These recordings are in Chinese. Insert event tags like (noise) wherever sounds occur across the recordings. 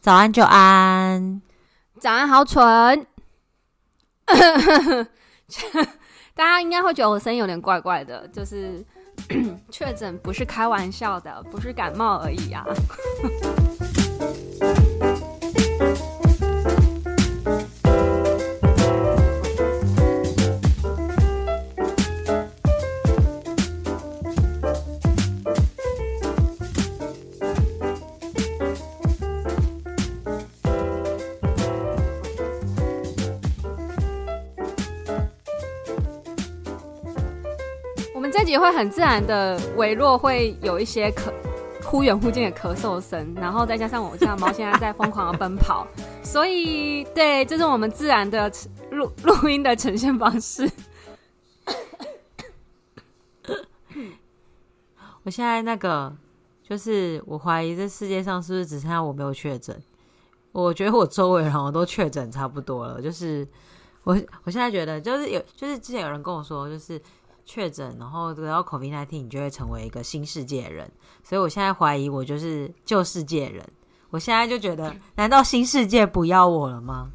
早安，就安。早安，好蠢。(laughs) 大家应该会觉得我声音有点怪怪的，就是 (coughs) 确诊不是开玩笑的，不是感冒而已啊。也会很自然的微弱，会有一些咳忽远忽近的咳嗽声，然后再加上我家猫现在在疯狂的奔跑，所以对，这是我们自然的录录音的呈现方式。我现在那个就是我怀疑这世界上是不是只剩下我没有确诊？我觉得我周围人好像都确诊差不多了。就是我我现在觉得就是有，就是之前有人跟我说，就是。确诊，然后得到 COVID-19，你就会成为一个新世界人。所以我现在怀疑我就是旧世界人。我现在就觉得，难道新世界不要我了吗？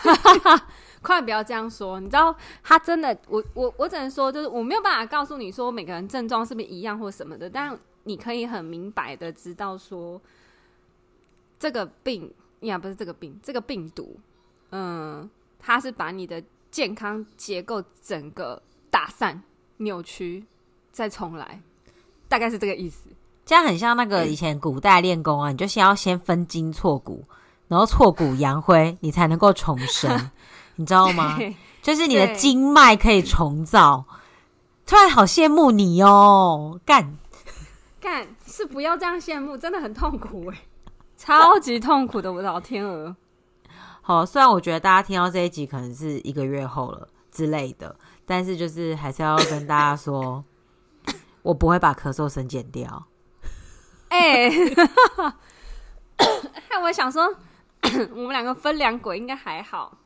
(laughs) 快不要这样说！你知道，他真的，我我我只能说，就是我没有办法告诉你说每个人症状是不是一样或什么的，但你可以很明白的知道说，这个病呀，不是这个病，这个病毒，嗯，它是把你的健康结构整个。打散、扭曲，再重来，大概是这个意思。这样很像那个以前古代练功啊，你就先要先分筋错骨，然后挫骨扬灰，你才能够重生，(laughs) 你知道吗？就是你的经脉可以重造。突然好羡慕你哦，干干是不要这样羡慕，真的很痛苦哎，超级痛苦的，我的老天鹅。好，虽然我觉得大家听到这一集可能是一个月后了之类的。但是就是还是要跟大家说，我不会把咳嗽声剪掉。哎、欸，我想说，我们两个分两轨应该还好。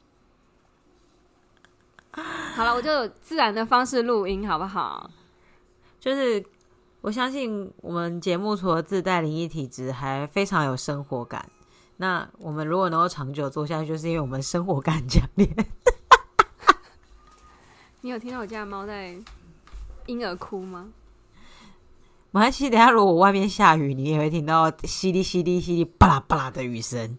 好了，我就自然的方式录音，好不好？就是我相信我们节目除了自带灵异体质，还非常有生活感。那我们如果能够长久做下去，就是因为我们生活感强烈。你有听到我家的猫在婴儿哭吗？马来西亚，等下如果外面下雨，你也会听到淅沥淅沥淅沥巴拉巴拉的雨声。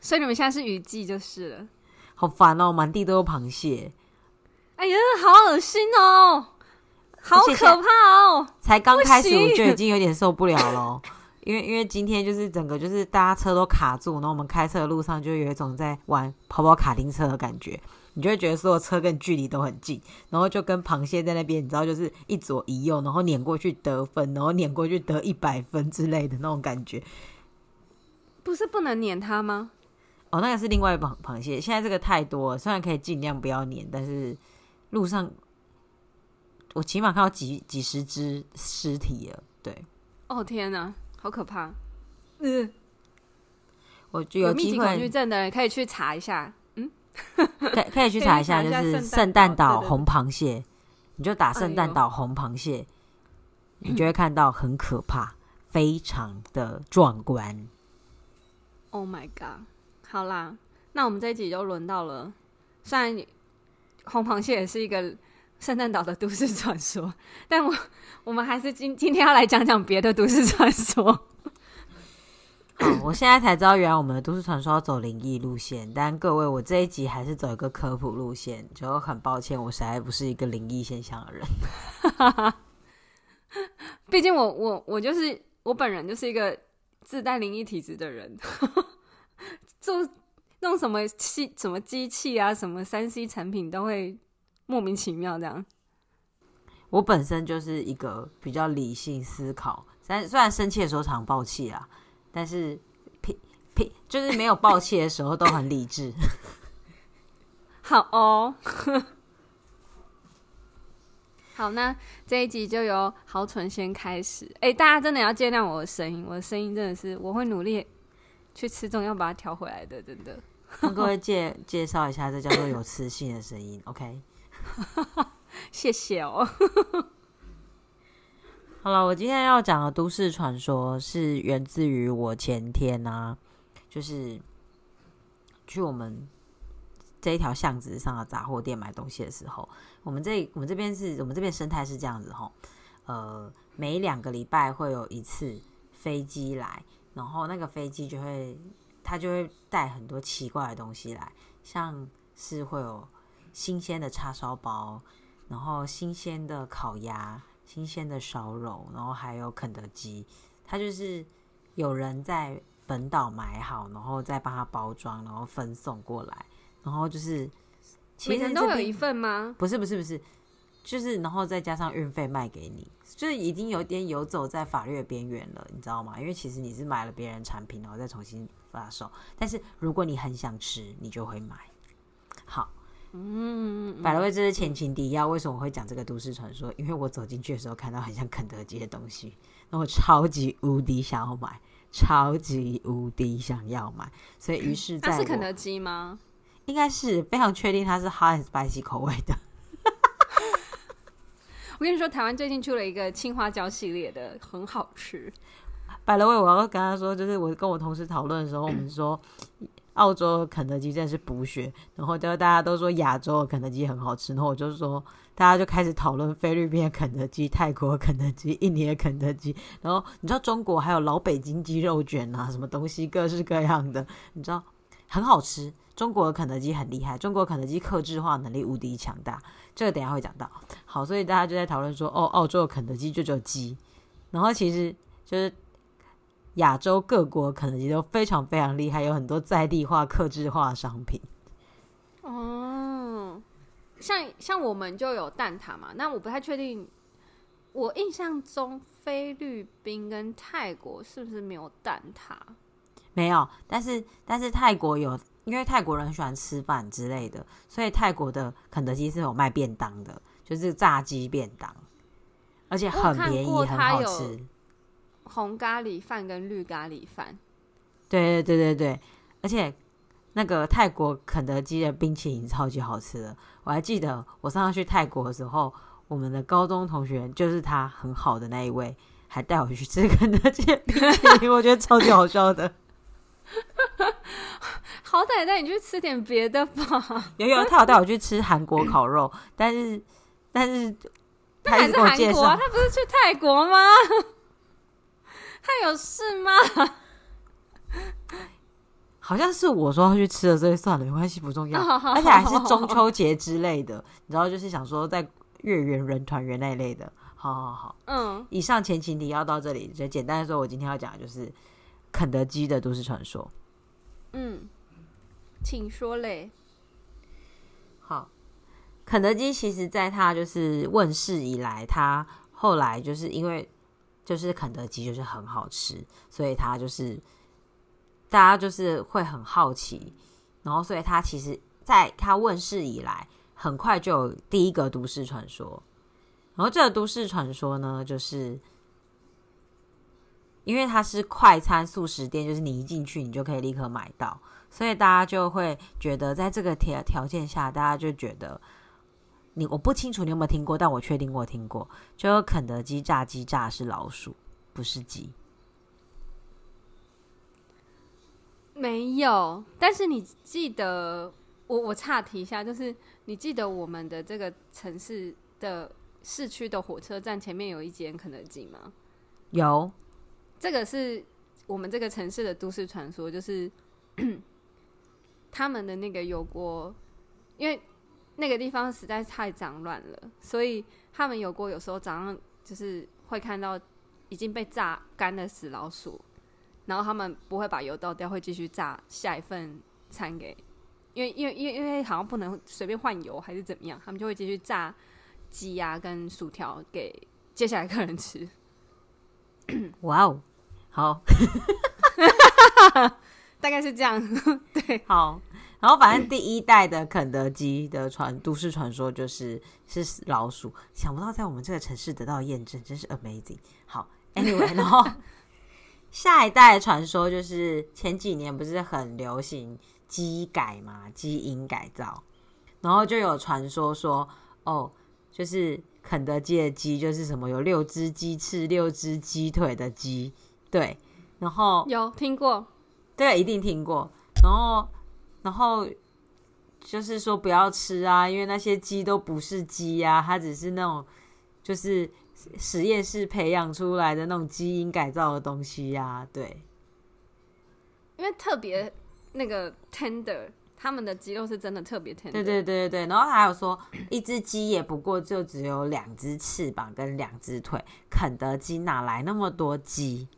所以你们现在是雨季就是了。好烦哦，满地都有螃蟹。哎呀，好恶心哦，好可怕哦！才刚开始我就已经有点受不了了，因为因为今天就是整个就是大家车都卡住，然后我们开车的路上就有一种在玩跑跑卡丁车的感觉。你就会觉得所有车跟距离都很近，然后就跟螃蟹在那边，你知道，就是一左一右，然后碾过去得分，然后碾过去得一百分之类的那种感觉。不是不能碾它吗？哦，那个是另外一螃螃蟹。现在这个太多了，虽然可以尽量不要碾，但是路上我起码看到几几十只尸体了。对，哦天哪，好可怕！嗯，我就有机会，有密集恐惧症的人可以去查一下。(laughs) 可以可以去查一下，就是圣诞岛红螃蟹，你就打圣诞岛红螃蟹，你就会看到很可怕，非常的壮观。Oh my god！好啦，那我们这一集就轮到了。虽然红螃蟹也是一个圣诞岛的都市传说，但我我们还是今今天要来讲讲别的都市传说。哦，我现在才知道，原来我们的都市传说要走灵异路线。但各位，我这一集还是走一个科普路线，就很抱歉，我实在不是一个灵异现象的人。(laughs) 毕竟我我我就是我本人就是一个自带灵异体质的人，做弄什么器什么机器啊，什么三 C 产品都会莫名其妙这样。我本身就是一个比较理性思考，但虽然生气的时候常爆气啊。但是，屁屁就是没有爆气的时候都很理智。(laughs) 好哦，好，那这一集就由豪纯先开始。哎、欸，大家真的要见谅我的声音，我的声音真的是我会努力去吃中药把它调回来的，真的。跟各位介介绍一下，这叫做有磁性的声音。OK，(laughs) 谢谢哦。好了，我今天要讲的都市传说是源自于我前天啊，就是去我们这一条巷子上的杂货店买东西的时候，我们这我们这边是我们这边生态是这样子哈，呃，每两个礼拜会有一次飞机来，然后那个飞机就会它就会带很多奇怪的东西来，像是会有新鲜的叉烧包，然后新鲜的烤鸭。新鲜的烧肉，然后还有肯德基，它就是有人在本岛买好，然后再帮他包装，然后分送过来，然后就是每人都有一份吗？不是不是不是，就是然后再加上运费卖给你，就是已经有点游走在法律的边缘了，你知道吗？因为其实你是买了别人产品，然后再重新发售，但是如果你很想吃，你就会买。好。嗯，百乐味，这是前情提要。为什么我会讲这个都市传说？因为我走进去的时候看到很像肯德基的东西，然后我超级无敌想要买，超级无敌想要买。所以于是在，它是肯德基吗？应该是，非常确定它是 hot and spicy 口味的。(laughs) 我跟你说，台湾最近出了一个青花椒系列的，很好吃。百乐味，我要跟他说，就是我跟我同事讨论的时候，我们说。澳洲肯德基真的是补血，然后就大家都说亚洲的肯德基很好吃，然后我就说大家就开始讨论菲律宾的肯德基、泰国肯德基、印尼的肯德基，然后你知道中国还有老北京鸡肉卷啊，什么东西各式各样的，你知道很好吃。中国的肯德基很厉害，中国肯德基客制化能力无敌强大，这个等下会讲到。好，所以大家就在讨论说，哦，澳洲的肯德基就只有鸡，然后其实就是。亚洲各国肯德基都非常非常厉害，有很多在地化、克制化商品。哦，像像我们就有蛋挞嘛，那我不太确定。我印象中菲律宾跟泰国是不是没有蛋挞？没有，但是但是泰国有，因为泰国人喜欢吃饭之类的，所以泰国的肯德基是有卖便当的，就是炸鸡便当，而且很便宜，很好吃。红咖喱饭跟绿咖喱饭，对对对对对，而且那个泰国肯德基的冰淇淋超级好吃的，我还记得我上次去泰国的时候，我们的高中同学就是他很好的那一位，还带我去吃肯德基冰淇淋，我觉得超级好笑的。(laughs) 好歹带你去吃点别的吧。有有，他有带我去吃韩国烤肉，但是但是他还是韩国啊，他不是去泰国吗？他有事吗？(laughs) 好像是我说要去吃的，所以算了，没关系，不重要。而且还是中秋节之类的，你知道，就是想说在月圆人团圆那一类的。好好好，嗯。以上前情提要到这里，就简单的说，我今天要讲的就是肯德基的都市传说。嗯，请说嘞。好，肯德基其实在它就是问世以来，它后来就是因为。就是肯德基就是很好吃，所以他就是大家就是会很好奇，然后所以他其实在他问世以来，很快就有第一个都市传说。然后这个都市传说呢，就是因为它是快餐速食店，就是你一进去你就可以立刻买到，所以大家就会觉得在这个条条件下，大家就觉得。你我不清楚你有没有听过，但我确定我听过。就肯德基炸鸡炸是老鼠，不是鸡。没有，但是你记得我我岔题一下，就是你记得我们的这个城市的市区的火车站前面有一间肯德基吗？有，这个是我们这个城市的都市传说，就是 (clears throat) 他们的那个油锅，因为。那个地方实在太脏乱了，所以他们有过有时候早上就是会看到已经被炸干的死老鼠，然后他们不会把油倒掉，会继续炸下一份餐给，因为因为因为因为好像不能随便换油还是怎么样，他们就会继续炸鸡呀跟薯条给接下来客人吃。(coughs) 哇哦，好，(laughs) 大概是这样，(laughs) 对，好。然后，反正第一代的肯德基的传都市传说就是是老鼠，想不到在我们这个城市得到验证，真是 amazing。好，anyway，然后 (laughs) 下一代传说就是前几年不是很流行基改嘛，基因改造，然后就有传说说，哦，就是肯德基的鸡就是什么有六只鸡翅、六只鸡腿的鸡，对，然后有听过。对，一定听过。然后，然后就是说不要吃啊，因为那些鸡都不是鸡啊，它只是那种就是实验室培养出来的那种基因改造的东西呀、啊。对，因为特别那个 tender，他们的鸡肉是真的特别 tender。对对对对对。然后还有说，一只鸡也不过就只有两只翅膀跟两只腿，肯德基哪来那么多鸡？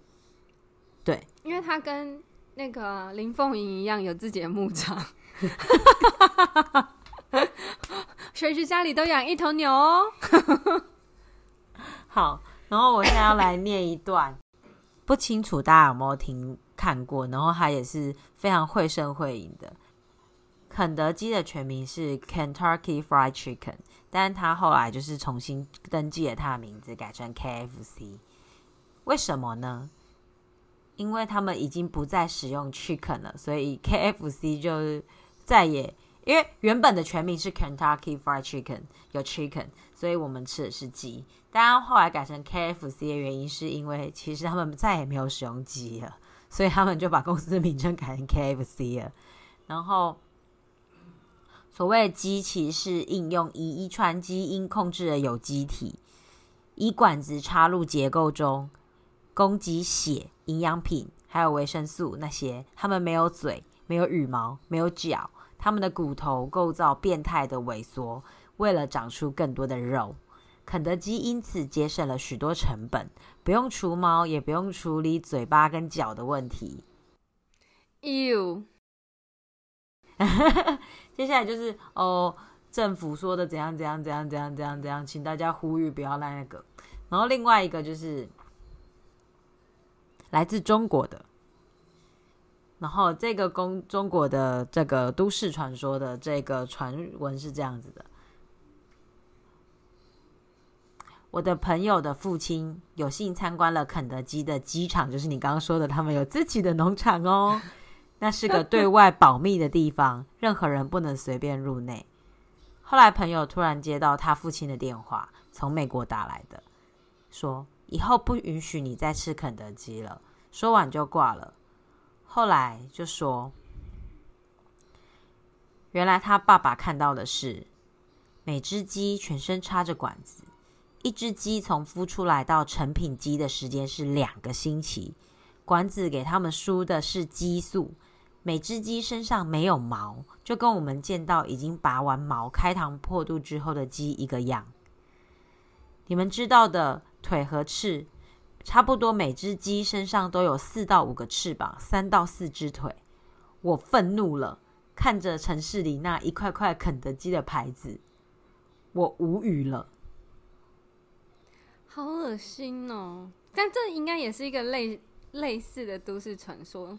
对，因为它跟那个林凤营一样有自己的牧场，随时家里都养一头牛哦。(laughs) 好，然后我现在要来念一段，不清楚大家有没有听看过，然后它也是非常绘声绘影的。肯德基的全名是 Kentucky Fried Chicken，但是他后来就是重新登记了他的名字，改成 KFC。为什么呢？因为他们已经不再使用 chicken 了，所以 KFC 就再也，因为原本的全名是 Kentucky Fried Chicken，有 chicken，所以我们吃的是鸡。当然后来改成 KFC 的原因，是因为其实他们再也没有使用鸡了，所以他们就把公司的名称改成 KFC 了。然后所谓的鸡，其实是应用以遗传基因控制的有机体，以管子插入结构中。供给血、营养品，还有维生素那些，他们没有嘴，没有羽毛，没有脚，他们的骨头构造变态的萎缩，为了长出更多的肉。肯德基因此节省了许多成本，不用除毛，也不用处理嘴巴跟脚的问题。哟，(laughs) 接下来就是哦，政府说的怎样怎样怎样怎样怎样怎样，请大家呼吁不要来那个。然后另外一个就是。来自中国的，然后这个公中国的这个都市传说的这个传闻是这样子的：我的朋友的父亲有幸参观了肯德基的鸡场，就是你刚刚说的，他们有自己的农场哦。(laughs) 那是个对外保密的地方，任何人不能随便入内。后来朋友突然接到他父亲的电话，从美国打来的，说。以后不允许你再吃肯德基了。说完就挂了。后来就说，原来他爸爸看到的是，每只鸡全身插着管子，一只鸡从孵出来到成品鸡的时间是两个星期。管子给他们输的是激素，每只鸡身上没有毛，就跟我们见到已经拔完毛、开膛破肚之后的鸡一个样。你们知道的。腿和翅差不多，每只鸡身上都有四到五个翅膀，三到四只腿。我愤怒了，看着城市里那一块块肯德基的牌子，我无语了。好恶心哦！但这应该也是一个类类似的都市传说。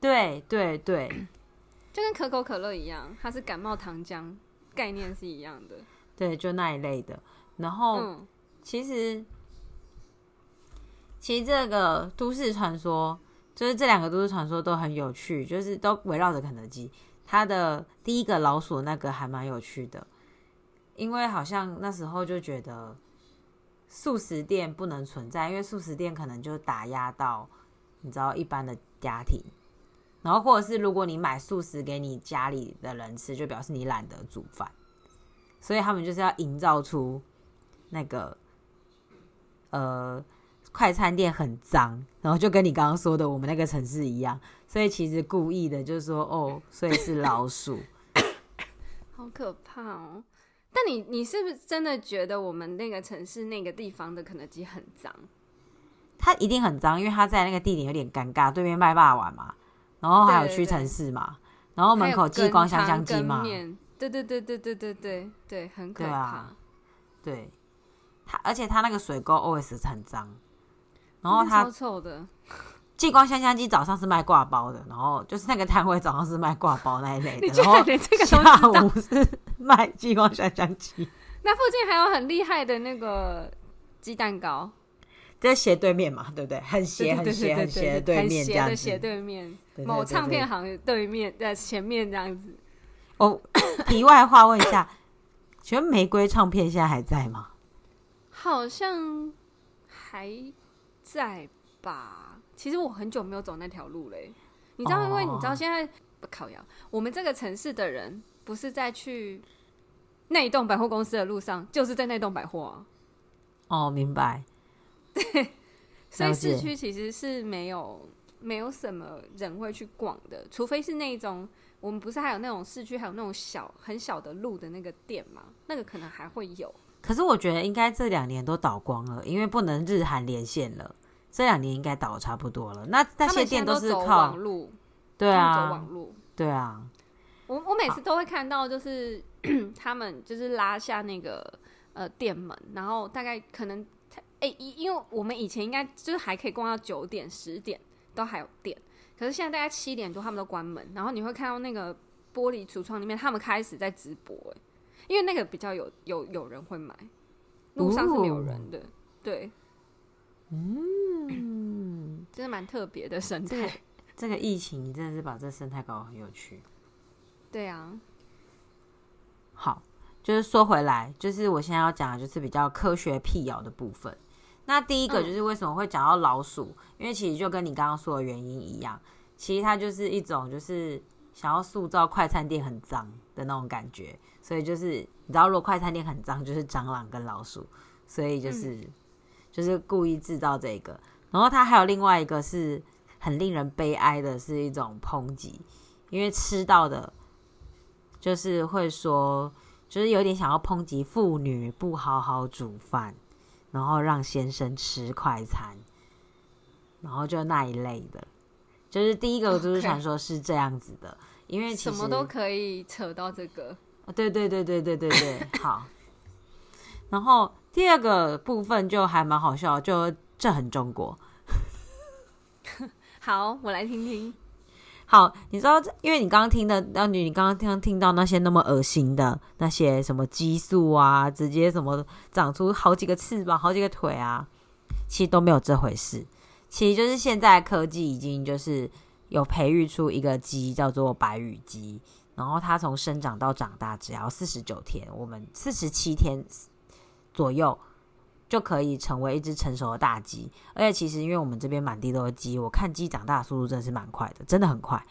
对对对，就跟可口可乐一样，它是感冒糖浆，概念是一样的。对，就那一类的。然后。嗯其实，其实这个都市传说，就是这两个都市传说都很有趣，就是都围绕着肯德基。它的第一个老鼠那个还蛮有趣的，因为好像那时候就觉得速食店不能存在，因为速食店可能就打压到你知道一般的家庭，然后或者是如果你买速食给你家里的人吃，就表示你懒得煮饭，所以他们就是要营造出那个。呃，快餐店很脏，然后就跟你刚刚说的我们那个城市一样，所以其实故意的，就是说哦，所以是老鼠，(coughs) 好可怕哦！但你你是不是真的觉得我们那个城市那个地方的肯德基很脏？它一定很脏，因为它在那个地点有点尴尬，对面卖霸王嘛，然后还有屈臣氏嘛，然后门口激光香香鸡嘛，对对对对对对对对，很可怕，对啊，对。他而且他那个水沟 always 很脏，然后他臭臭的。(laughs) 激光香香鸡早上是卖挂包的，然后就是那个摊位早上是卖挂包那一类的，然后下午是卖激光香香鸡。那附近还有很厉害的那个鸡蛋糕，在斜对面嘛，对不对？很斜很斜很斜的对面这样子，斜对面某唱片行对面在前面这样子。哦，(coughs) 题外话问一下，请问玫瑰唱片现在还在吗？好像还在吧。其实我很久没有走那条路嘞。你知道，因为你知道现在不靠谣，我们这个城市的人不是在去那一栋百货公司的路上，就是在那栋百货啊。哦，明白。对，(laughs) 所以市区其实是没有没有什么人会去逛的，除非是那种我们不是还有那种市区还有那种小很小的路的那个店嘛，那个可能还会有。可是我觉得应该这两年都倒光了，因为不能日韩连线了。这两年应该倒差不多了。那那些店都是靠网路，对啊，走网路，对啊。我我每次都会看到，就是 (clears throat) 他们就是拉下那个呃店门，然后大概可能哎，因因为我们以前应该就是还可以逛到九点十点都还有店，可是现在大概七点多他们都关门，然后你会看到那个玻璃橱窗里面他们开始在直播，哎，因为那个比较有有有人会买，路上是没有人的，对。嗯，真的蛮特别的生态。这个，这个疫情真的是把这生态搞得很有趣。对啊。好，就是说回来，就是我现在要讲的就是比较科学辟谣的部分。那第一个就是为什么会讲到老鼠？嗯，因为其实就跟你刚刚说的原因一样，其实它就是一种就是想要塑造快餐店很脏的那种感觉。所以就是你知道，如果快餐店很脏，就是蟑螂跟老鼠。所以就是。嗯就是故意制造这个，然后它还有另外一个是很令人悲哀的，是一种抨击，因为吃到的，就是会说，就是有点想要抨击妇女不好好煮饭，然后让先生吃快餐，然后就那一类的，就是第一个就是传说是这样子的.因为其实什么都可以扯到这个，对对对对对对对，好，然后。第二个部分就还蛮好笑，就这很中国。(laughs) 好，我来听听。好，你知道，因为你刚刚听的，让你你刚刚听听到那些那么恶心的那些什么激素啊，直接什么长出好几个翅膀、好几个腿啊，其实都没有这回事。其实就是现在科技已经就是有培育出一个鸡叫做白羽鸡，然后它从生长到长大只要四十九天，我们四十七天。左右就可以成为一只成熟的大鸡，而且其实因为我们这边满地都是鸡，我看鸡长大的速度真的是蛮快的，真的很快。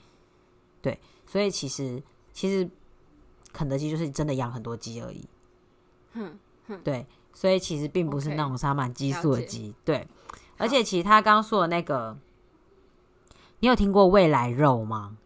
对，所以其实其实肯德基就是真的养很多鸡而已。哼哼，对，所以其实并不是那种撒满激素的鸡。对，而且其实他刚刚说的那个，你有听过未来肉吗？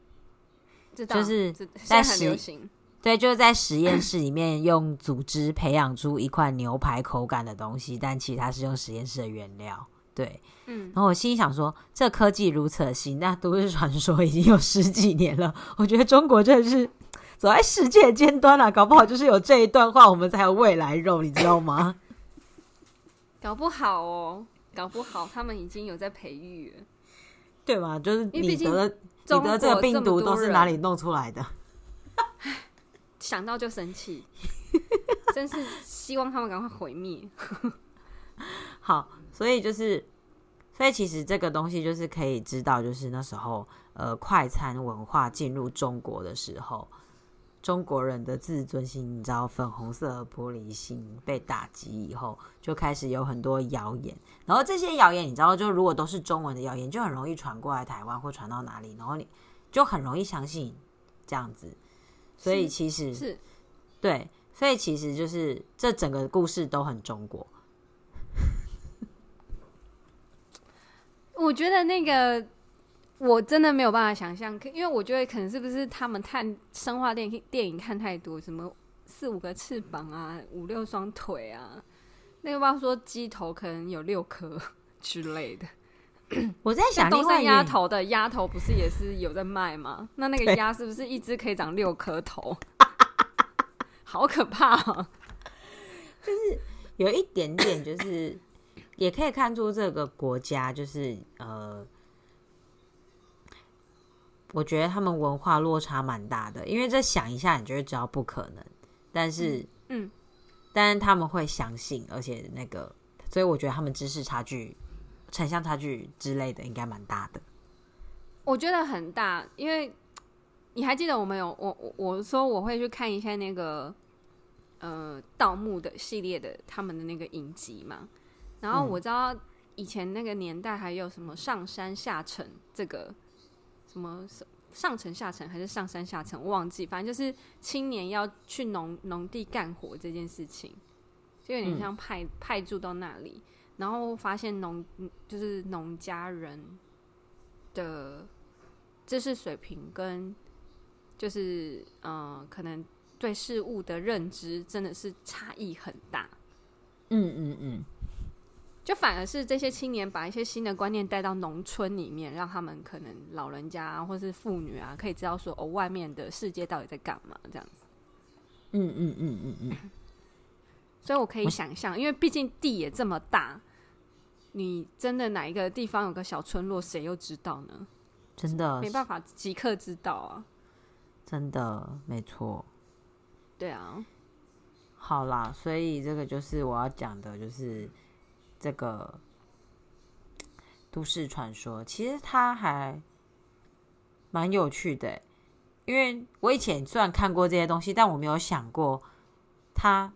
就是在很流行。对，就是在实验室里面用组织培养出一块牛排口感的东西，但其实它是用实验室的原料。对，嗯，然后我心里想说，这科技如此的新，那都市传说已经有十几年了。我觉得中国真的是走在世界尖端了，搞不好就是有这一段话，我们才有未来肉，你知道吗？(laughs) 搞不好哦，搞不好他们已经有在培育了，对吧？就是你得你得这个病毒都是哪里弄出来的？(laughs) 想到就生气，真是希望他们赶快毁灭。(laughs) 好，所以就是，所以其实这个东西就是可以知道，就是那时候呃，快餐文化进入中国的时候，中国人的自尊心，你知道，粉红色的玻璃心被打击以后，就开始有很多谣言。然后这些谣言，你知道，就如果都是中文的谣言，就很容易传过来台湾或传到哪里，然后你就很容易相信这样子。所以其实是，是对，所以其实就是这整个故事都很中国。(laughs) 我觉得那个我真的没有办法想象，因为我觉得可能是不是他们看生化电影电影看太多，什么四五个翅膀啊，五六双腿啊，那个话说鸡头可能有六颗 (laughs) 之类的。(coughs) 我在想，都是鸭头的鸭头不是也是有在卖吗？那那个鸭是不是一只可以长六颗头？好可怕哦！就是有一点点，就是也可以看出这个国家就是呃，我觉得他们文化落差蛮大的。因为这想一下，你就会知道不可能，但是嗯，但是他们会相信，而且那个，所以我觉得他们知识差距。城乡差距之类的应该蛮大的，我觉得很大，因为你还记得我们有我我我说我会去看一下那个呃盗墓的系列的他们的那个影集嘛，然后我知道以前那个年代还有什么上山下城这个什么上层下层还是上山下层，我忘记，反正就是青年要去农农地干活这件事情，就有点像派、嗯、派驻到那里，然后发现农就是农家人的知识水平跟就是嗯、呃，可能对事物的认知真的是差异很大。嗯嗯嗯。就反而是这些青年把一些新的观念带到农村里面，让他们可能老人家啊，或是妇女啊，可以知道说哦，外面的世界到底在干嘛这样子。嗯嗯嗯嗯嗯。所以我可以想象，因为毕竟地也这么大，你真的哪一个地方有个小村落，谁又知道呢？真的没办法即刻知道啊。真的没错。对啊。好啦，所以这个就是我要讲的，就是。这个都市传说其实它还蛮有趣的，因为我以前虽然看过这些东西，但我没有想过，它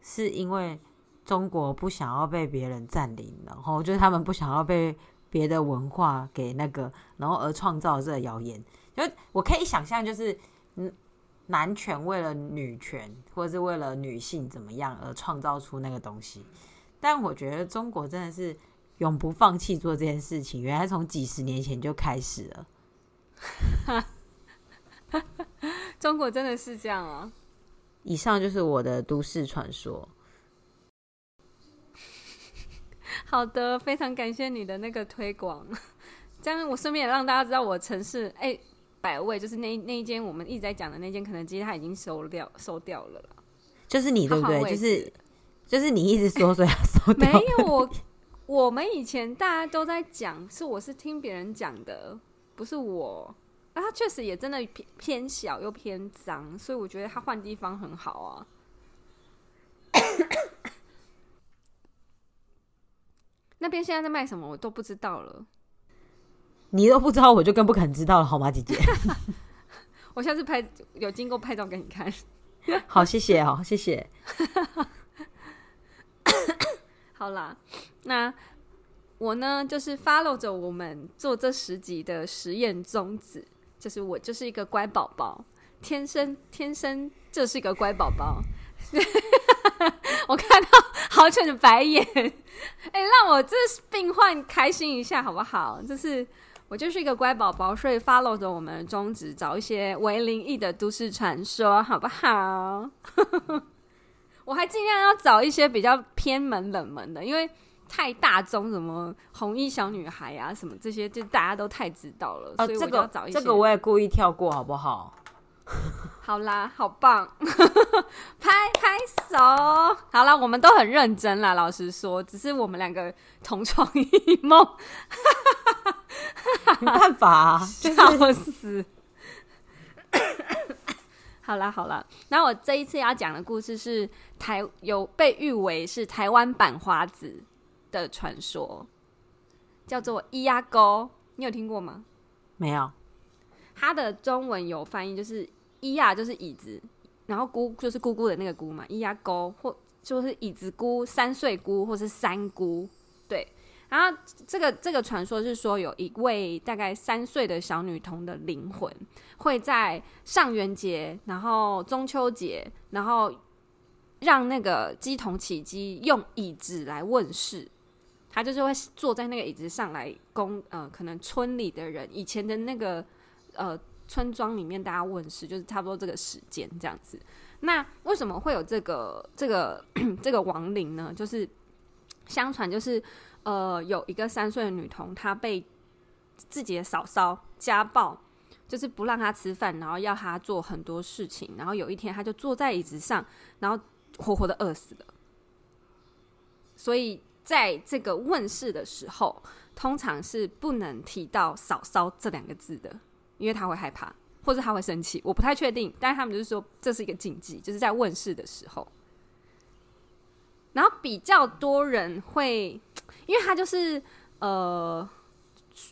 是因为中国不想要被别人占领，然后就是他们不想要被别的文化给那个，然后而创造这个谣言。就我可以想象，就是嗯，男权为了女权，或者是为了女性怎么样而创造出那个东西。但我觉得中国真的是永不放弃做这件事情，原来从几十年前就开始了。(laughs) 中国真的是这样啊！以上就是我的都市传说。(laughs) 好的，非常感谢你的那个推广，(laughs) 这样我顺便也让大家知道我城市哎，百味就是那那一间我们一直在讲的那间肯德基，它已经收掉收掉了。就是你对不对？就是。就是你一直说说要说，没有我，我们以前大家都在讲，是我是听别人讲的，不是我。啊，他确实也真的偏偏小又偏脏，所以我觉得他换地方很好啊。(coughs) 那边现在在卖什么，我都不知道了。你都不知道，我就更不可能知道了，好吗，姐姐？(laughs) 我下次拍有经过拍照给你看。(laughs) 好，谢谢哦，谢谢。好啦，那我呢，就是 follow 着我们做这十集的实验宗旨，就是我就是一个乖宝宝，天生天生就是一个乖宝宝。(laughs) 我看到好久的白眼，哎、让我这病患开心一下好不好？就是我就是一个乖宝宝，所以 follow 着我们的宗旨，找一些伪灵异的都市传说，好不好？(laughs) 我还尽量要找一些比较偏门冷门的，因为太大众，什么红衣小女孩啊，什么这些，就大家都太知道了。哦，所以我就要找一些。这个这个我也故意跳过，好不好？好啦，好棒，拍拍手。好啦，我们都很认真啦，老实说，只是我们两个同床异梦，(laughs) 没办法啊，笑死。好啦好啦，那我这一次要讲的故事是台有被誉为是台湾版花子的传说，叫做伊阿沟，你有听过吗？没有。它的中文有翻译，就是伊亚就是椅子，然后姑就是姑姑的那个姑嘛，伊阿沟或就是椅子姑、三岁姑或是三姑，对。然后这个这个传说是说，有一位大概三岁的小女童的灵魂，会在上元节，然后中秋节，然后让那个鸡童起鸡用椅子来问事，他就是会坐在那个椅子上来供呃，可能村里的人以前的那个呃村庄里面大家问事，就是差不多这个时间这样子。那为什么会有这个这个这个亡灵呢？就是相传就是。呃，有一个三岁的女童，她被自己的嫂嫂家暴，就是不让她吃饭，然后要她做很多事情。然后有一天，她就坐在椅子上，然后活活的饿死了。所以在这个问世的时候，通常是不能提到“嫂嫂”这两个字的，因为她会害怕，或者她会生气。我不太确定，但是他们就是说这是一个禁忌，就是在问世的时候。然后比较多人会。因为她就是呃，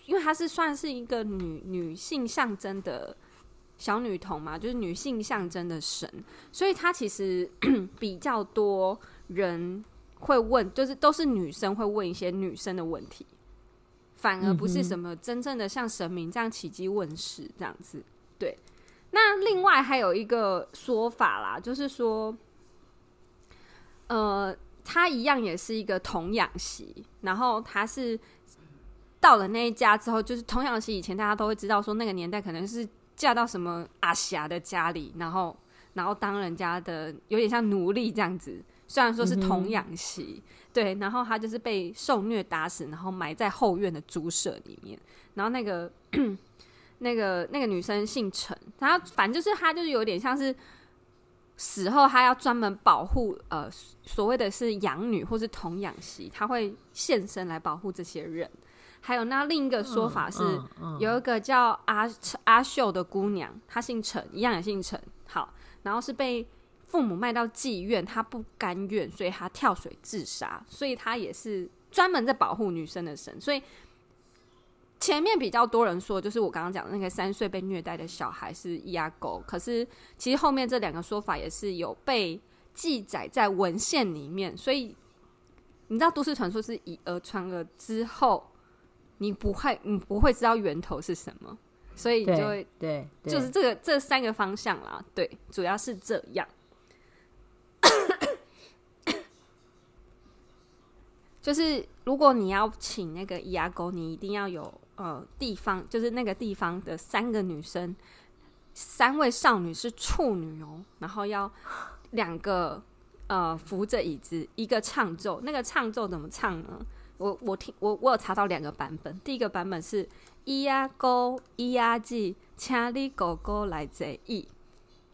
因为她是算是一个女女性象征的小女童嘛，就是女性象征的神，所以她其实 (coughs) 比较多人会问，就是都是女生会问一些女生的问题，反而不是什么真正的像神明这样奇迹问世这样子。对，那另外还有一个说法啦，就是说，呃，他一样也是一个童养媳，然后他是到了那一家之后，就是童养媳以前大家都会知道说那个年代可能是嫁到什么阿霞的家里，然后然后当人家的有点像奴隶这样子。虽然说是童养媳，嗯、对，然后他就是被受虐打死，然后埋在后院的猪舍里面。然后那个 (clears throat) 那个那个女生姓陈，她反正就是她就是有点像是死后，他要专门保护呃所谓的是养女或是童养媳，他会现身来保护这些人。还有那另一个说法是，嗯嗯嗯、有一个叫阿阿秀的姑娘，她姓陈，一样也姓陈。好，然后是被。父母卖到妓院，她不甘愿，所以她跳水自杀。所以她也是专门在保护女生的神。所以前面比较多人说，就是我刚刚讲的那个三岁被虐待的小孩是伊阿狗。可是其实后面这两个说法也是有被记载在文献里面。所以你知道都市传说是以讹传讹之后，你不会你不会知道源头是什么，所以你就会对，对，就是这个这三个方向啦。对，主要是这样。就是如果你要请那个伊阿狗，你一定要有呃地方，就是那个地方的三个女生，三位少女是处女哦，然后要两个呃扶着椅子，一个唱奏。那个唱奏怎么唱呢？我我听我我有查到两个版本，第一个版本是伊阿沟伊阿吉，请你哥哥来坐椅，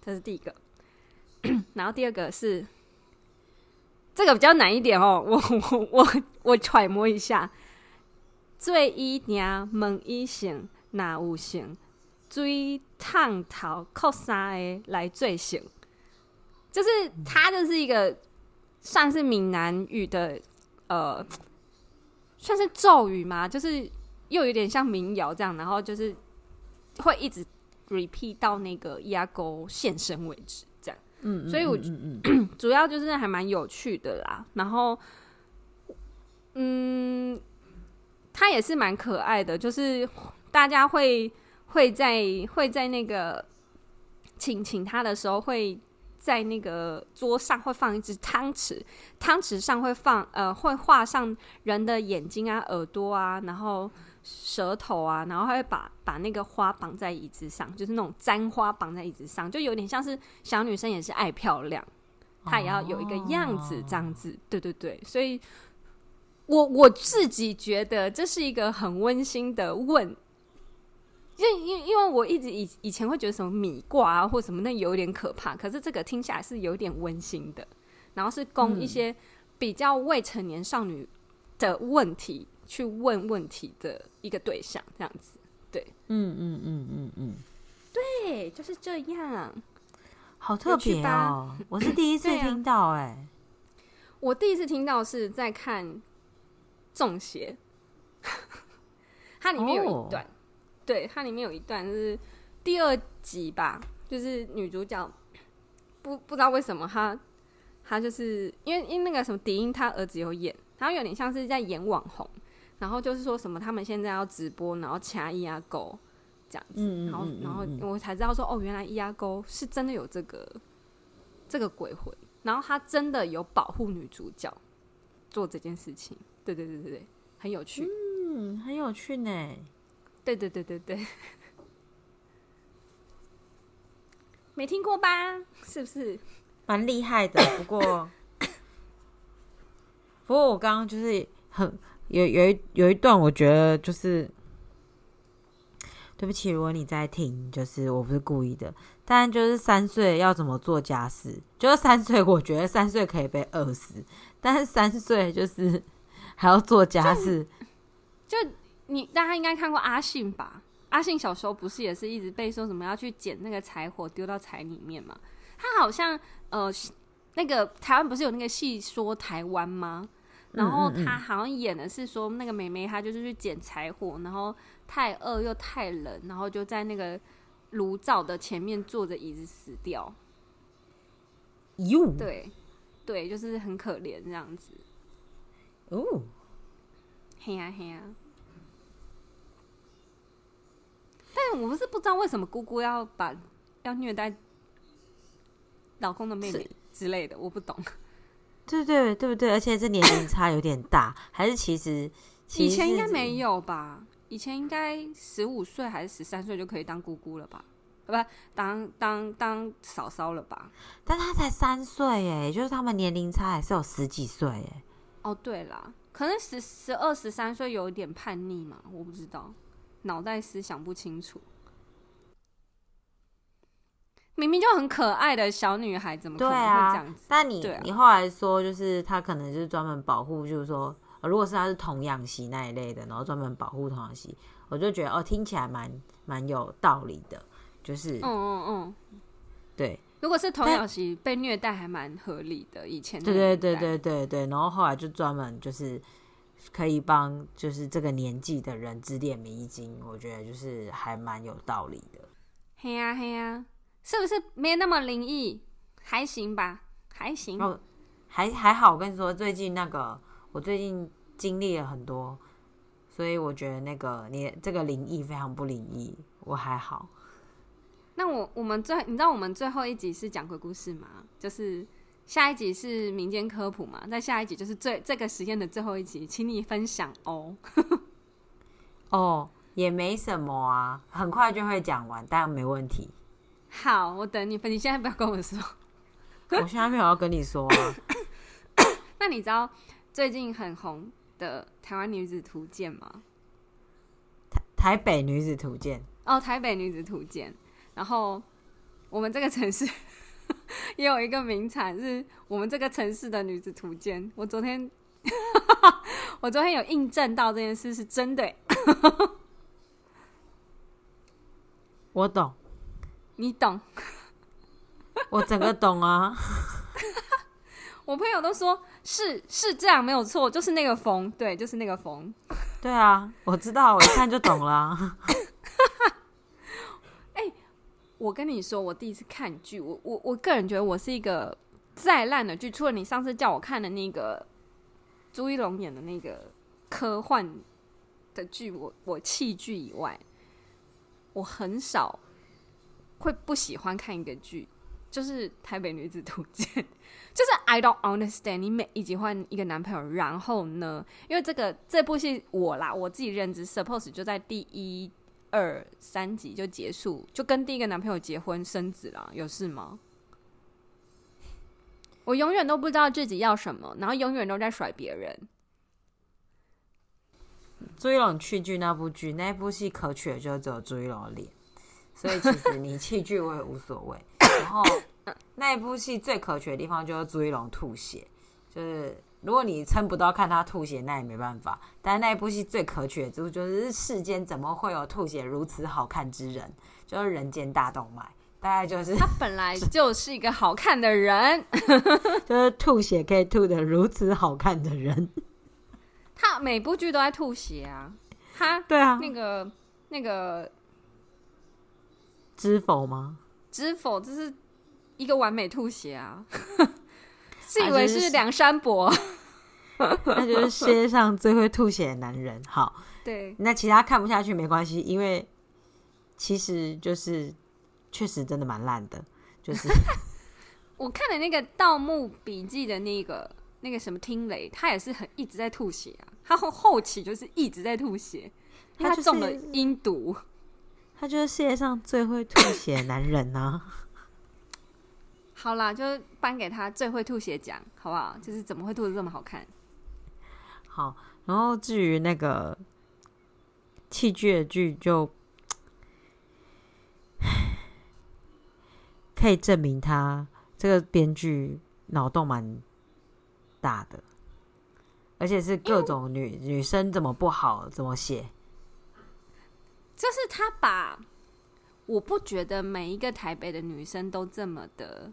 这是第一个。(clears throat) 然后第二个是。(clears throat) 这个比较难一点哦，我我我我揣摩一下，最一娘门一行哪无行，最烫头靠三个来最行，就是它就是一个算是闽南语的呃，算是咒语嘛，就是又有点像民谣这样，然后就是会一直 repeat 到那个鸭钩现身为止。嗯，所以我嗯嗯 (clears throat) 主要就是还蛮有趣的啦，然后嗯，他也是蛮可爱的，就是大家会会在会在那个请请他的时候，会在那个桌上会放一只汤匙，汤匙上会放呃会画上人的眼睛啊、耳朵啊，然后。舌头啊，然后还会把把那个花绑在椅子上，就是那种簪花绑在椅子上，就有点像是小女生也是爱漂亮，她也要有一个样子这样子。对对对，所以我我自己觉得这是一个很温馨的问，因因因为我一直以以前会觉得什么米卦啊或什么那有点可怕，可是这个听起来是有点温馨的，然后是供一些比较未成年少女的问题。去问问题的一个对象，这样子，对，嗯嗯嗯嗯嗯，对，就是这样，好特别哦！我是第一次听到，哎、啊，我第一次听到是在看《中邪》，(laughs) 它里面有一段，哦、对，它里面有一段就是第二集吧，就是女主角不不知道为什么她她就是因为因为那个什么迪英，她儿子有演，他有点像是在演网红。然后就是说什么，他们现在要直播，然后掐伊阿沟这样子，嗯、然后然后我才知道说，哦，原来伊阿沟是真的有这个这个鬼魂，然后他真的有保护女主角做这件事情，对对对对对，很有趣，嗯，很有趣呢，对对对对对，(laughs) 没听过吧？是不是蛮厉害的？(coughs) 不过不过我刚刚就是很。有有一有一段，我觉得就是对不起，如果你在听，就是我不是故意的，但就是三岁要怎么做家事？就是三岁，我觉得三岁可以被饿死，但是三岁就是还要做家事。就，就你大家应该看过阿信吧？阿信小时候不是也是一直被说什么要去捡那个柴火丢到柴里面嘛？他好像呃，那个台湾不是有那个戏说台湾吗？然后他好像演的是说，那个妹妹她就是去捡柴火，然后太饿又太冷，然后就在那个炉灶的前面坐着椅子死掉。哟，对，对，就是很可怜这样子。哦，嘿呀嘿呀，但我不是不知道为什么姑姑要把要虐待老公的妹妹之类的，我不懂。(laughs) 对对对不对？而且这年龄差有点大，还是其实，以前应该没有吧？以前应该十五岁还是十三岁就可以当姑姑了吧？不，当当当嫂嫂了吧？但他才三岁哎，就是他们年龄差还是有十几岁哎。哦，对啦，可能十十二十三岁有一点叛逆嘛，我不知道，脑袋思想不清楚。明明就很可爱的小女孩，怎么可能会这样子？啊、但你、啊、你后来说，就是她可能就是专门保护，就是说，如果是她是童养媳那一类的，然后专门保护童养媳，我就觉得哦，听起来蛮蛮有道理的，就是嗯嗯嗯，对。如果是童养媳被虐待，还蛮合理的。以前对对对对对对，然后后来就专门就是可以帮就是这个年纪的人指点迷津，我觉得就是还蛮有道理的。嘿呀嘿呀。是不是没那么灵异？还行吧，还行。哦，还还好。我跟你说，最近那个，我最近经历了很多，所以我觉得那个你这个灵异非常不灵异，我还好。那我我们最，你知道我们最后一集是讲鬼故事吗？就是下一集是民间科普嘛？在下一集就是最这个实验的最后一集，请你分享哦。(laughs) 哦，也没什么啊，很快就会讲完，当然没问题。好，我等你分。你现在不要跟我说，(laughs) 我现在没有要跟你说啊。(coughs) 那你知道最近很红的台湾女子图鉴吗？台台北女子图鉴哦，台北女子图鉴。然后我们这个城市 (laughs) 也有一个名产，是我们这个城市的女子图鉴。我昨天 (laughs) 我昨天有印证到这件事是真的。(laughs) 我懂。你懂，我整个懂啊！我朋友都说是是这样没有错，就是那个风，对，就是那个风。对啊，我知道，我一看就懂了。我跟你说，我第一次看剧，我我我个人觉得我是一个再烂的剧，除了你上次叫我看的那个朱一龙演的那个科幻的剧，我我弃剧以外，我很少。会不喜欢看一个剧，就是《台北女子图鉴》，(laughs) 就是 I don't understand。你每一集换一个男朋友，然后呢？因为这个这部戏我啦，我自己认知，suppose 就在第一、二、三集就结束，就跟第一个男朋友结婚生子了，有事吗？我永远都不知道自己要什么，然后永远都在甩别人。朱一龙弃剧那部剧，那部戏可取的就只有朱一龙的脸。所以其实你弃剧我也无所谓。(laughs) 然后那一部戏最可取的地方就是朱一龙吐血，就是如果你撑不到看他吐血，那也没办法。但是那一部戏最可取的之处就是世间怎么会有吐血如此好看之人？就是人间大动脉，大概就是他本来 (laughs) 就是一个好看的人，(laughs) 就是吐血可以吐的如此好看的人。他每部剧都在吐血啊，他对啊，那个那个。知否吗？知否，这是一个完美吐血啊！是以为是梁山伯，(laughs) 那就是世界上最会吐血的男人。好，对，那其他看不下去没关系，因为其实就是确实真的蛮烂的。就是 (laughs) 我看的那个《盗墓笔记》的那个那个什么听雷，他也是很一直在吐血啊。他后后期就是一直在吐血，他中了阴毒。他就是世界上最会吐血的男人呢、啊。好啦，就颁给他最会吐血奖，好不好？就是怎么会吐的这么好看？好，然后至于那个器具的剧，就 (sighs) 可以证明他这个编剧脑洞蛮大的，而且是各种女女生怎么不好怎么写。就是他把，我不觉得每一个台北的女生都这么的，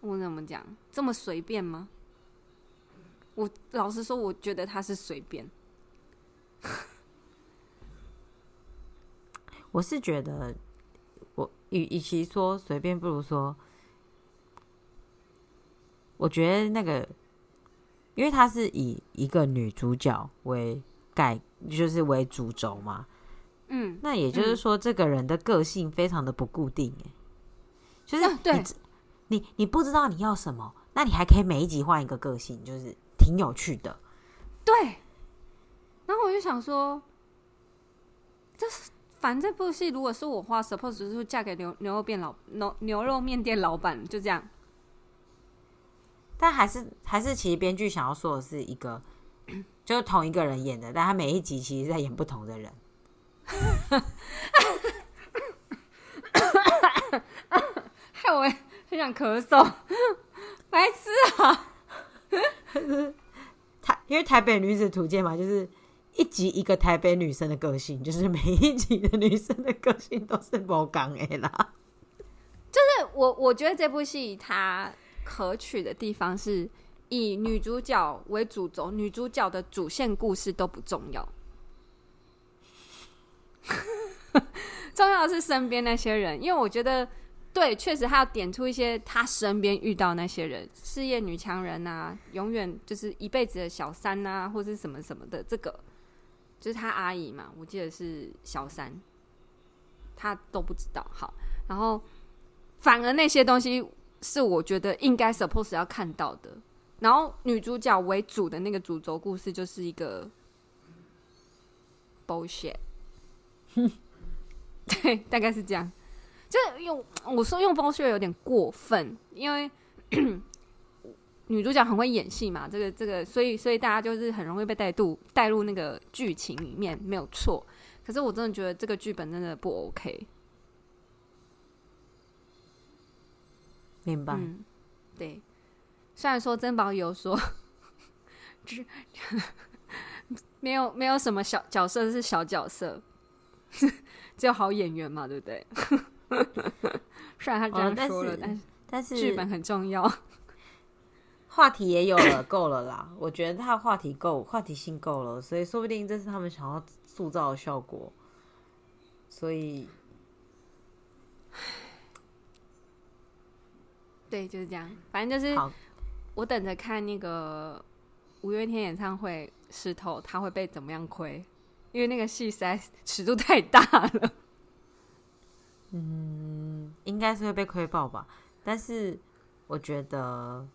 我怎么讲，这么随便吗？我老实说，我觉得他是随便。(laughs) 我是觉得，我与与其说随便，不如说，我觉得那个。因为他是以一个女主角为概就是为主轴嘛。嗯，那也就是说，这个人的个性非常的不固定，哎，就是你对，你你不知道你要什么，那你还可以每一集换一个个性，就是挺有趣的。对。然后我就想说，这是反正这部戏如果是我花，suppose 就是嫁给牛牛肉店老牛牛肉面店老板，就这样。但还是还是，其实编剧想要说的是一个，就是同一个人演的，但他每一集其实在演不同的人。(coughs) (coughs) (coughs) 害我很想咳嗽，(laughs) 白痴啊！(laughs) 台因为台北女子图鉴嘛，就是一集一个台北女生的个性，就是每一集的女生的个性都是不刚的啦。就是我我觉得这部戏它可取的地方是以女主角为主轴，女主角的主线故事都不重要。(laughs) 重要的是身边那些人，因为我觉得，对，确实他要点出一些他身边遇到那些人，事业女强人啊，永远就是一辈子的小三啊，或是什么什么的，这个就是他阿姨嘛，我记得是小三，他都不知道。好，然后反而那些东西是我觉得应该 suppose 要看到的，然后女主角为主的那个主轴故事就是一个 bullshit。(laughs) 对，大概是这样。就是用我说用包萱有点过分，因为 (coughs) 女主角很会演戏嘛，这个这个，所以所以大家就是很容易被带入带入那个剧情里面，没有错。可是我真的觉得这个剧本真的不 OK。明白。嗯，对。虽然说珍宝有说，没有没有什么小角色是小角色。(laughs) 只有好演员嘛，对不对？(laughs) 虽然他这样说了，哦、但是但是剧本很重要。(laughs) 话题也有了，够了啦。我觉得他的话题够，话题性够了，所以说不定这是他们想要塑造的效果。所以，(sighs) 对，就是这样。反正就是，我等着看那个五月天演唱会，石头他会被怎么样亏。因为那个戏实在尺度太大了，嗯，应该是会被亏爆吧。但是我觉得，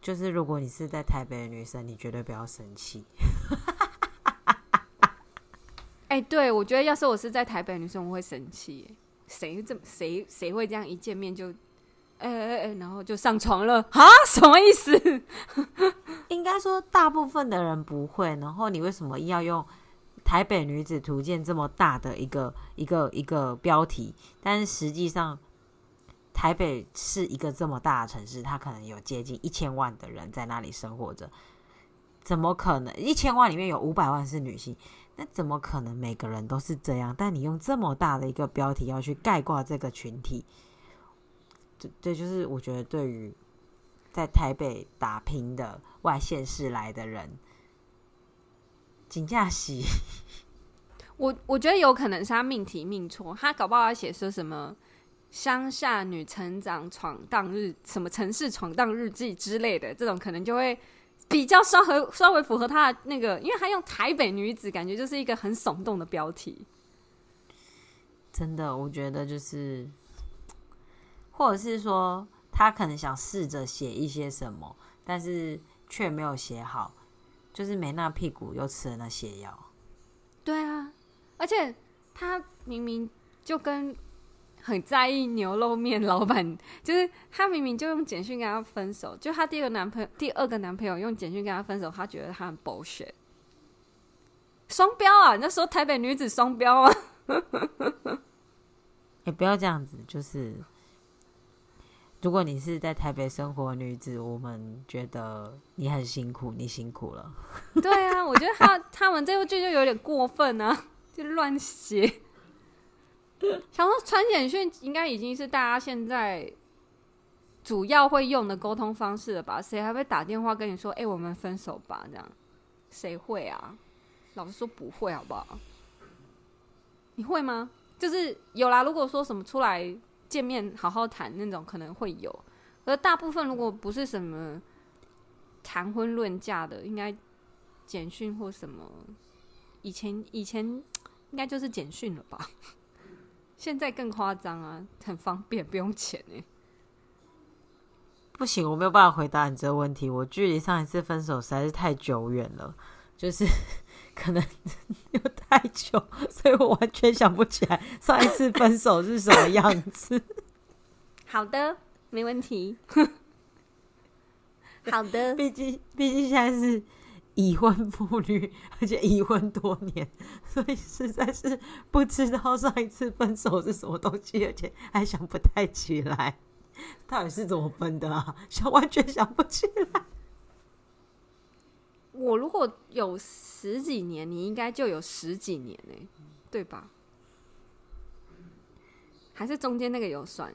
就是如果你是在台北的女生，你绝对不要生气。(laughs) 哎，对，我觉得要是我是在台北的女生，我会生气。谁这么谁谁会这样一见面就？哎哎哎，然后就上床了啊？(laughs) 什么意思？(laughs) 应该说大部分的人不会。然后你为什么要用《台北女子图鉴》这么大的一个一个一个标题？但是实际上，台北是一个这么大的城市，它可能有接近一千万的人在那里生活着。怎么可能一千万里面有五百万是女性？那怎么可能每个人都是这样？但你用这么大的一个标题要去概括这个群体？对，对，就是我觉得对于在台北打拼的外县市来的人，请假洗。我我觉得有可能是他命题命错，他搞不好要写说什么乡下女成长闯荡日，什么城市闯荡日记之类的，这种可能就会比较稍微稍微符合他的那个，因为他用台北女子，感觉就是一个很耸动的标题。真的，我觉得就是。或者是说，他可能想试着写一些什么，但是却没有写好，就是没那屁股又吃了那泻药。对啊，而且他明明就跟很在意牛肉面老板，就是他明明就用简讯跟他分手，就他第二个男朋友，第二个男朋友用简讯跟他分手，他觉得他很 bullshit，双标啊！你在说台北女子双标啊？(laughs) 也、欸、不要这样子，就是。如果你是在台北生活女子，我们觉得你很辛苦，你辛苦了。(laughs) 对啊，我觉得他他们这部剧就有点过分啊，(laughs) 就乱写。(laughs) 想说传简讯应该已经是大家现在主要会用的沟通方式了吧？谁还会打电话跟你说：“哎、我们分手吧？”这样谁会啊？老实说不会，好不好？你会吗？就是有啦。如果说什么出来。见面好好谈那种可能会有，而大部分如果不是什么谈婚论嫁的，应该简讯或什么。以前以前应该就是简讯了吧？(laughs) 现在更夸张啊，很方便，不用钱哎。不行，我没有办法回答你这个问题。我距离上一次分手实在是太久远了，就是可能 (laughs) 又太久，所以我完全想不起来上一次分手是什么样子。好的，没问题。(laughs) 好的，毕竟毕竟现在是已婚妇女，而且已婚多年，(laughs) 所以实在是不知道上一次分手是什么东西，而且还想不太起来。到底是怎么分的啊？想完全想不起来。我如果有十几年，你应该就有十几年呢，对吧？还是中间那个有算？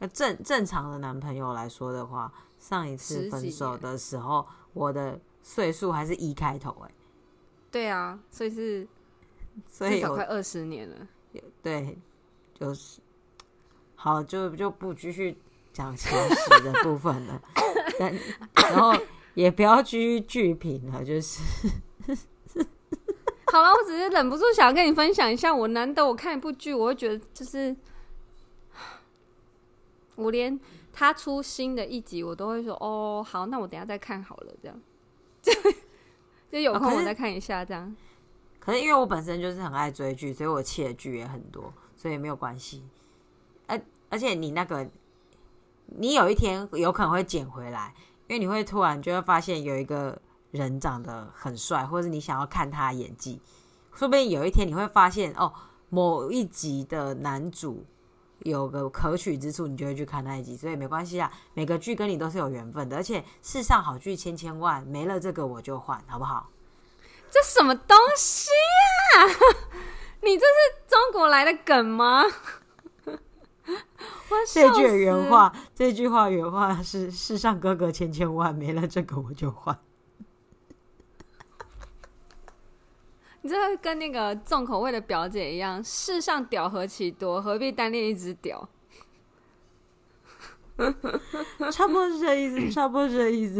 那正正常的男朋友来说的话，上一次分手的时候，我的岁数还是一开头哎。对啊，所以是，所以有快二十年了。对，就是。好，就就不继续讲前十的部分了，(coughs) 但然后也不要继续剧评了，就是 (laughs) 好了。我只是忍不住想要跟你分享一下，我难得我看一部剧，我会觉得就是 (sighs) 我连他出新的一集，我都会说哦，好，那我等下再看好了，这样就 (laughs) 就有空我再看一下，这样。哦，可是因为我本身就是很爱追剧，所以我弃的剧也很多，所以没有关系。而而且你那个，你有一天有可能会捡回来，因为你会突然就会发现有一个人长得很帅，或者你想要看他演技，说不定有一天你会发现哦，某一集的男主有个可取之处，你就会去看那一集，所以没关系啊，每个剧跟你都是有缘分的，而且世上好剧千千万，没了这个我就换，好不好？这什么东西呀？(laughs) 你这是中国来的梗吗？(laughs) 这句原话，这句话原话是“世上哥哥千千万，没了这个我就换。(laughs) ”你这跟那个重口味的表姐一样，“世上屌何其多，何必单恋一只屌？” (laughs) 差不多是这意思，差不多是这意思。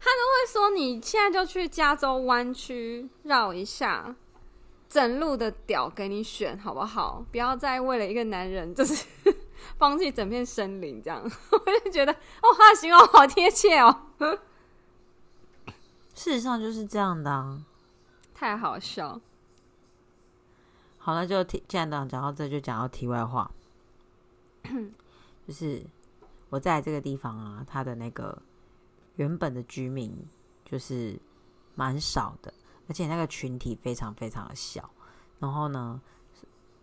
他都会说：“你现在就去加州湾区绕一下。”整路的屌给你选好不好？不要再为了一个男人，就是 (laughs) 放弃整片森林这样。(laughs) 我就觉得哦，他的形容好贴切哦。(laughs) 事实上就是这样的啊，太好笑。好了，就既然讲到这，就讲到题外话，(coughs) 就是我在这个地方啊，他的那个原本的居民就是蛮少的。而且那个群体非常非常的小，然后呢，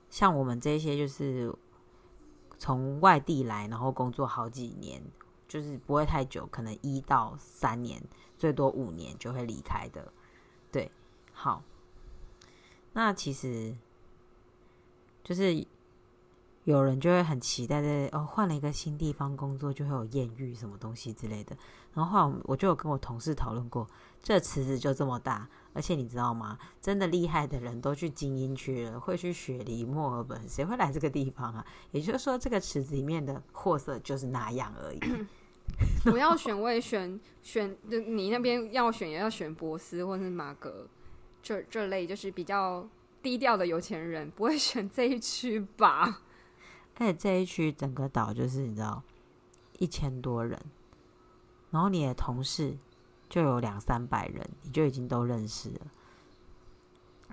像我们这些就是从外地来，然后工作好几年，就是不会太久，可能一到三年，最多五年就会离开的。对，好，那其实就是有人就会很期待在哦，换了一个新地方工作就会有艳遇什么东西之类的。然后后来我就有跟我同事讨论过，这池子就这么大。而且你知道吗？真的厉害的人都去精英区了，会去雪梨、墨尔本，谁会来这个地方啊？也就是说，这个池子里面的货色就是那样而已。(coughs) 我要选，我也选选。你那边要选，也要选博斯或是马格，这这类就是比较低调的有钱人，不会选这一区吧？而且这一区整个岛就是你知道，一千多人，然后你的同事。就有两三百人，你就已经都认识了。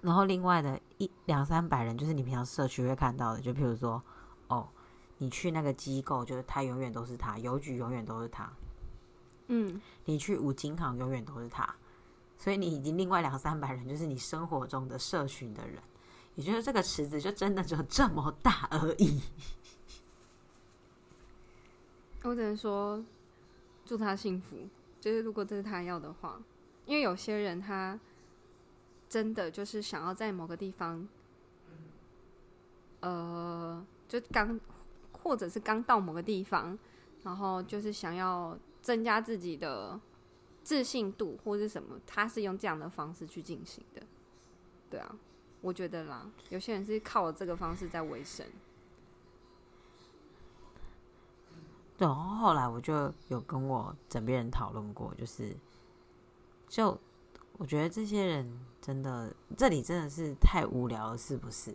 然后另外的一两三百人，就是你平常社区会看到的，就譬如说，哦，你去那个机构，就是他永远都是他，邮局永远都是他。嗯，你去五金行永远都是他，所以你已经另外两三百人，就是你生活中的社群的人。也就是这个池子就真的就这么大而已。我只能说，祝他幸福。就是如果这是他要的话，因为有些人他真的就是想要在某个地方，呃，就刚或者是刚到某个地方，然后就是想要增加自己的自信度或是什么，他是用这样的方式去进行的。对啊，我觉得啦，有些人是靠这个方式在维生。对，然后后来我就有跟我枕边人讨论过，就是，就我觉得这些人真的，这里真的是太无聊了，是不是？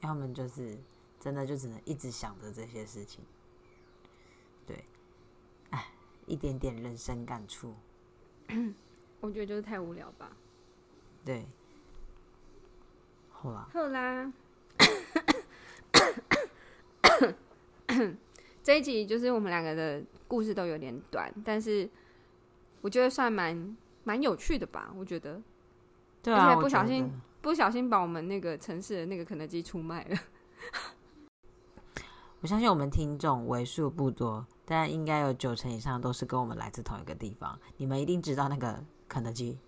要么就是真的就只能一直想着这些事情。对，哎，一点点人生感触。(clears throat) 我觉得就是太无聊吧。对。好啦。好啦。(laughs) 这一集就是我们两个的故事都有点短，但是我觉得算蛮蛮有趣的吧。我觉得，对啊，而且不小心不小心把我们那个城市的那个肯德基出卖了。(laughs) 我相信我们听众为数不多，但应该有九成以上都是跟我们来自同一个地方。你们一定知道那个肯德基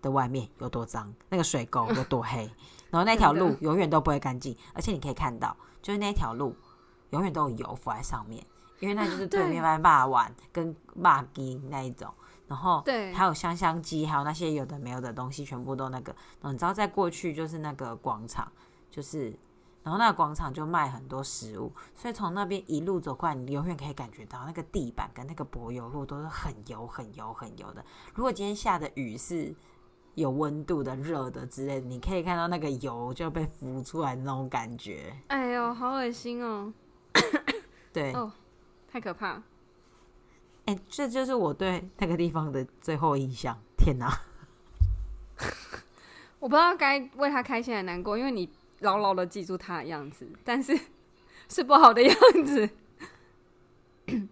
的外面有多脏，那个水沟有多黑，(laughs) 然后那条路永远都不会干净，而且你可以看到，就是那条路。永远都有油浮在上面，因为那就是对面卖肉丸跟肉鸡那一种，然后对，还有香香鸡，还有那些有的没有的东西，全部都那个。然后你知道，在过去就是那个广场，就是，然后那个广场就卖很多食物，所以从那边一路走过来，你永远可以感觉到那个地板跟那个柏油路都是很油、很油、很油的。如果今天下的雨是有温度的、热的之类的，你可以看到那个油就被浮出来那种感觉。哎呦，好恶心哦！对哦，太可怕！哎、欸，这就是我对那个地方的最后印象。天哪，(laughs) 我不知道该为他开心还难过，因为你牢牢的记住他的样子，但是 (laughs) 是不好的样子。(coughs)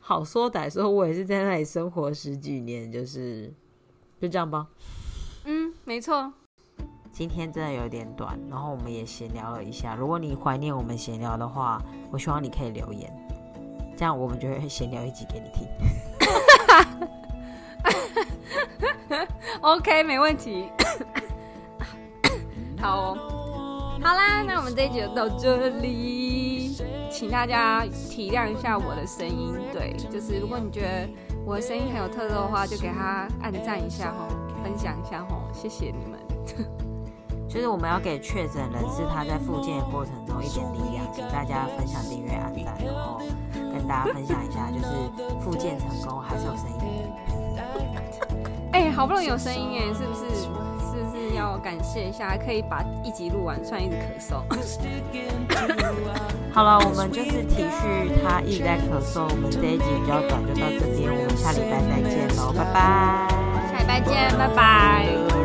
好说歹说，我也是在那里生活十几年，就是就这样吧。嗯，没错。今天真的有点短，然后我们也闲聊了一下。如果你怀念我们闲聊的话，我希望你可以留言，这样我们就会闲聊一集给你听。OK，没问题。(coughs) 好哦，好啦，那我们这一集就到这里，请大家体谅一下我的声音。对，就是如果你觉得我的声音很有特色的话，就给他按赞一下吼，分享一下吼，谢谢你们。就是我们要给确诊人士他在复健的过程中一点力量，请大家分享、订阅、按赞，然后跟大家分享一下，就是复健成功还是有声音。(laughs) 哎、欸，好不容易有声音哎，是不是？是不是要感谢一下？可以把一集录完，算一直咳嗽。(laughs) 好了，我们就是体恤他一直在咳嗽。我们这一集比较短，就到这边，我们下礼拜再见喽，拜拜。下礼拜见，拜拜。